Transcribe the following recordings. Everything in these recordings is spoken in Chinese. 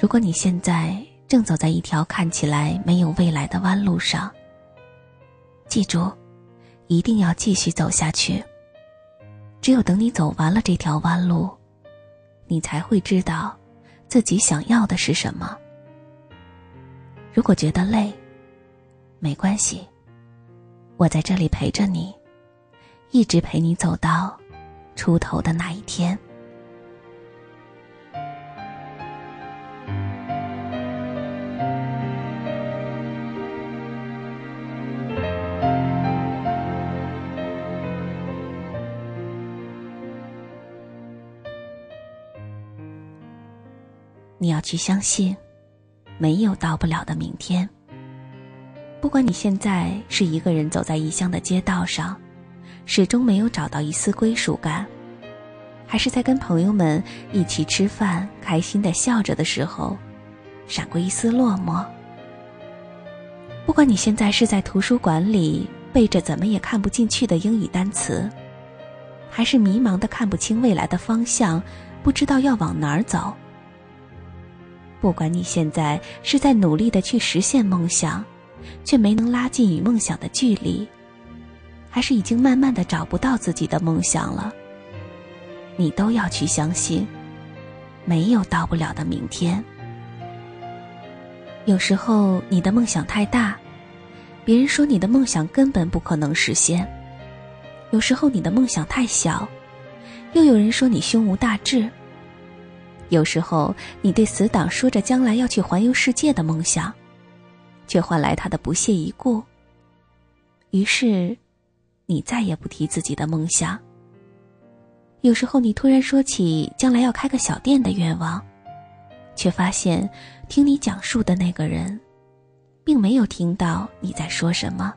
如果你现在正走在一条看起来没有未来的弯路上，记住，一定要继续走下去。只有等你走完了这条弯路，你才会知道自己想要的是什么。如果觉得累，没关系，我在这里陪着你，一直陪你走到出头的那一天。你要去相信，没有到不了的明天。不管你现在是一个人走在异乡的街道上，始终没有找到一丝归属感，还是在跟朋友们一起吃饭，开心的笑着的时候，闪过一丝落寞。不管你现在是在图书馆里背着怎么也看不进去的英语单词，还是迷茫的看不清未来的方向，不知道要往哪儿走。不管你现在是在努力的去实现梦想，却没能拉近与梦想的距离，还是已经慢慢的找不到自己的梦想了，你都要去相信，没有到不了的明天。有时候你的梦想太大，别人说你的梦想根本不可能实现；有时候你的梦想太小，又有人说你胸无大志。有时候，你对死党说着将来要去环游世界的梦想，却换来他的不屑一顾。于是，你再也不提自己的梦想。有时候，你突然说起将来要开个小店的愿望，却发现听你讲述的那个人，并没有听到你在说什么。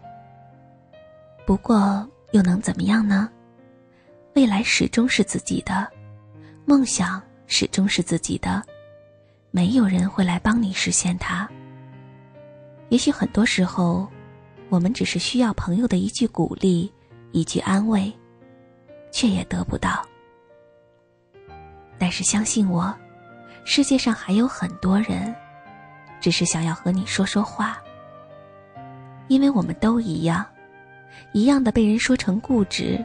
不过，又能怎么样呢？未来始终是自己的，梦想。始终是自己的，没有人会来帮你实现它。也许很多时候，我们只是需要朋友的一句鼓励，一句安慰，却也得不到。但是相信我，世界上还有很多人，只是想要和你说说话。因为我们都一样，一样的被人说成固执，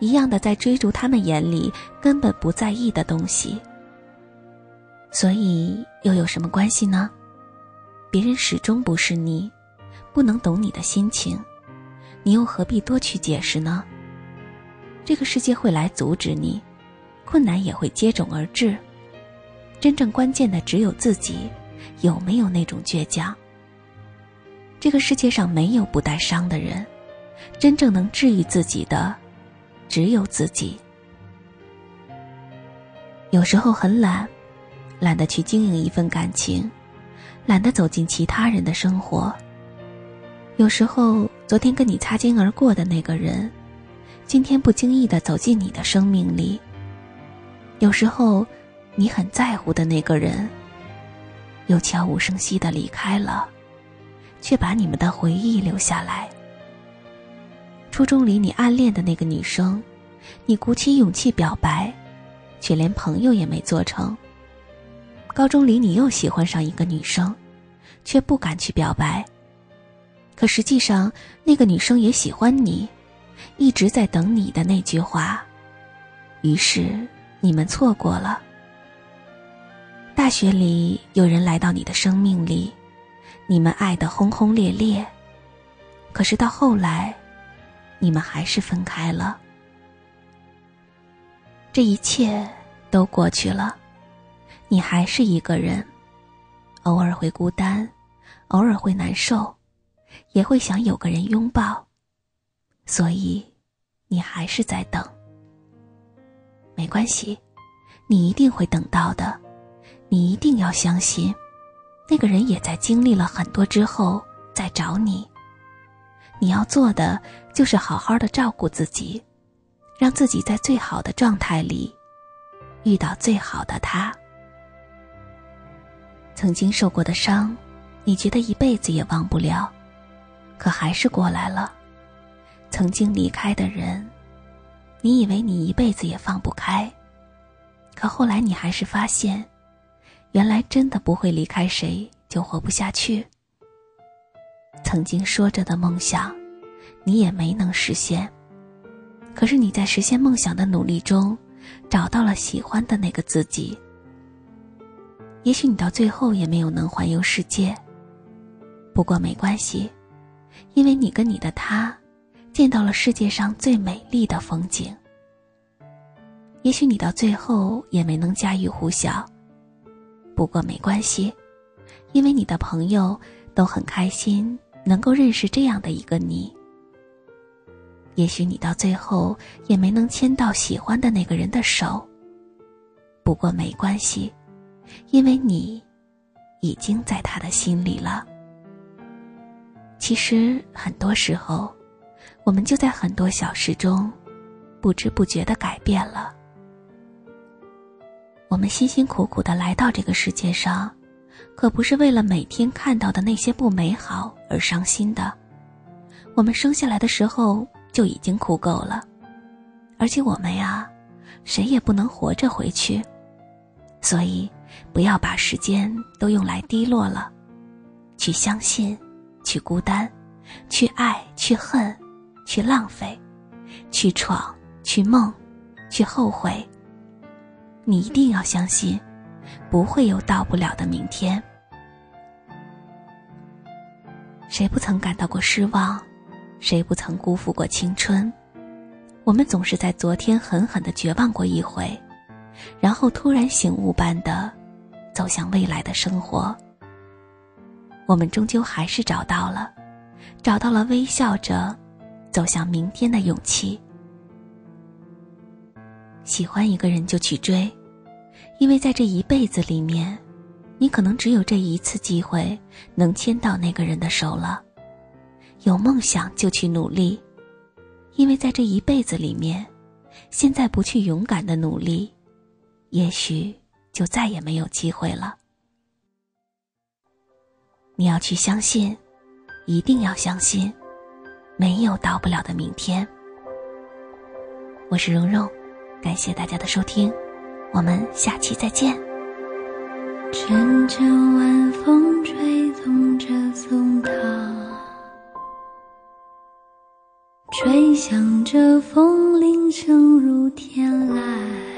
一样的在追逐他们眼里根本不在意的东西。所以又有什么关系呢？别人始终不是你，不能懂你的心情，你又何必多去解释呢？这个世界会来阻止你，困难也会接踵而至。真正关键的只有自己，有没有那种倔强？这个世界上没有不带伤的人，真正能治愈自己的，只有自己。有时候很懒。懒得去经营一份感情，懒得走进其他人的生活。有时候，昨天跟你擦肩而过的那个人，今天不经意的走进你的生命里。有时候，你很在乎的那个人，又悄无声息的离开了，却把你们的回忆留下来。初中里你暗恋的那个女生，你鼓起勇气表白，却连朋友也没做成。高中里，你又喜欢上一个女生，却不敢去表白。可实际上，那个女生也喜欢你，一直在等你的那句话。于是，你们错过了。大学里，有人来到你的生命里，你们爱得轰轰烈烈。可是到后来，你们还是分开了。这一切都过去了。你还是一个人，偶尔会孤单，偶尔会难受，也会想有个人拥抱，所以你还是在等。没关系，你一定会等到的。你一定要相信，那个人也在经历了很多之后再找你。你要做的就是好好的照顾自己，让自己在最好的状态里遇到最好的他。曾经受过的伤，你觉得一辈子也忘不了，可还是过来了。曾经离开的人，你以为你一辈子也放不开，可后来你还是发现，原来真的不会离开谁就活不下去。曾经说着的梦想，你也没能实现。可是你在实现梦想的努力中，找到了喜欢的那个自己。也许你到最后也没有能环游世界，不过没关系，因为你跟你的他，见到了世界上最美丽的风景。也许你到最后也没能家喻户晓，不过没关系，因为你的朋友都很开心能够认识这样的一个你。也许你到最后也没能牵到喜欢的那个人的手，不过没关系，因为你已经在他的心里了。其实很多时候，我们就在很多小事中，不知不觉的改变了。我们辛辛苦苦的来到这个世界上，可不是为了每天看到的那些不美好而伤心的。我们生下来的时候就已经哭够了，而且我们呀，谁也不能活着回去，所以不要把时间都用来低落了，去相信，去孤单，去爱，去恨，去浪费，去闯，去梦，去后悔。你一定要相信，不会有到不了的明天。谁不曾感到过失望？谁不曾辜负过青春？我们总是在昨天狠狠的绝望过一回，然后突然醒悟般的走向未来的生活。我们终究还是找到了，找到了微笑着走向明天的勇气。喜欢一个人就去追。因为在这一辈子里面，你可能只有这一次机会能牵到那个人的手了。有梦想就去努力，因为在这一辈子里面，现在不去勇敢的努力，也许就再也没有机会了。你要去相信，一定要相信，没有到不了的明天。我是蓉蓉，感谢大家的收听。我们下期再见。阵阵晚风吹动着松涛，吹响着风铃声如天籁。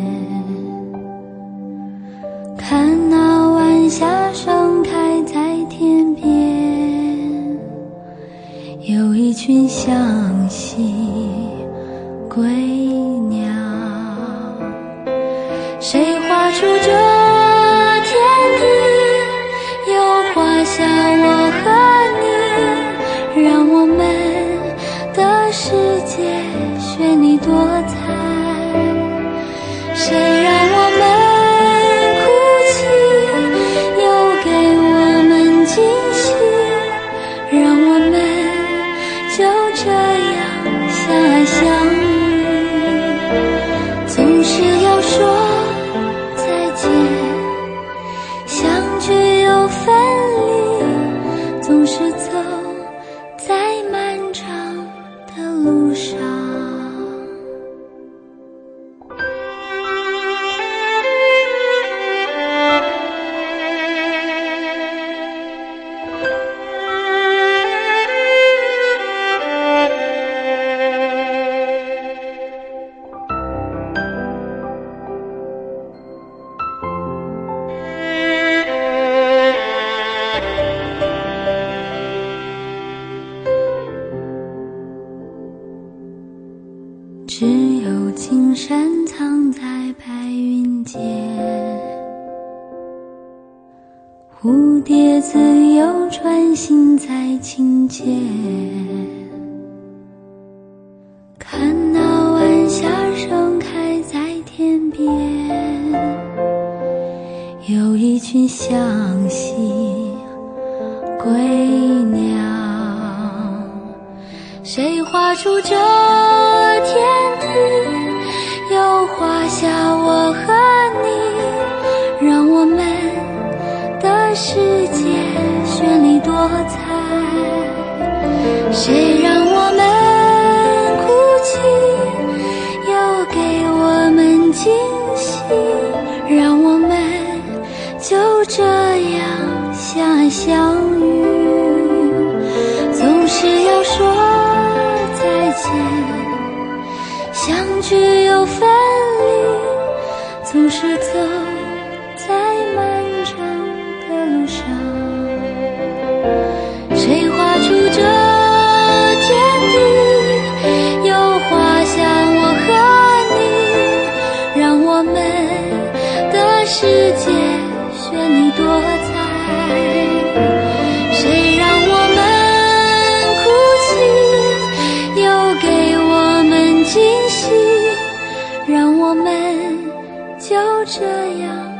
君向西归鸟。谁画出这？只有青山藏在白云间蝴蝶自由穿行在清涧看那晚霞盛开在天边有一群向西归鸟谁画出这天地又画下我和你让我们的世界绚丽多彩。谁就这样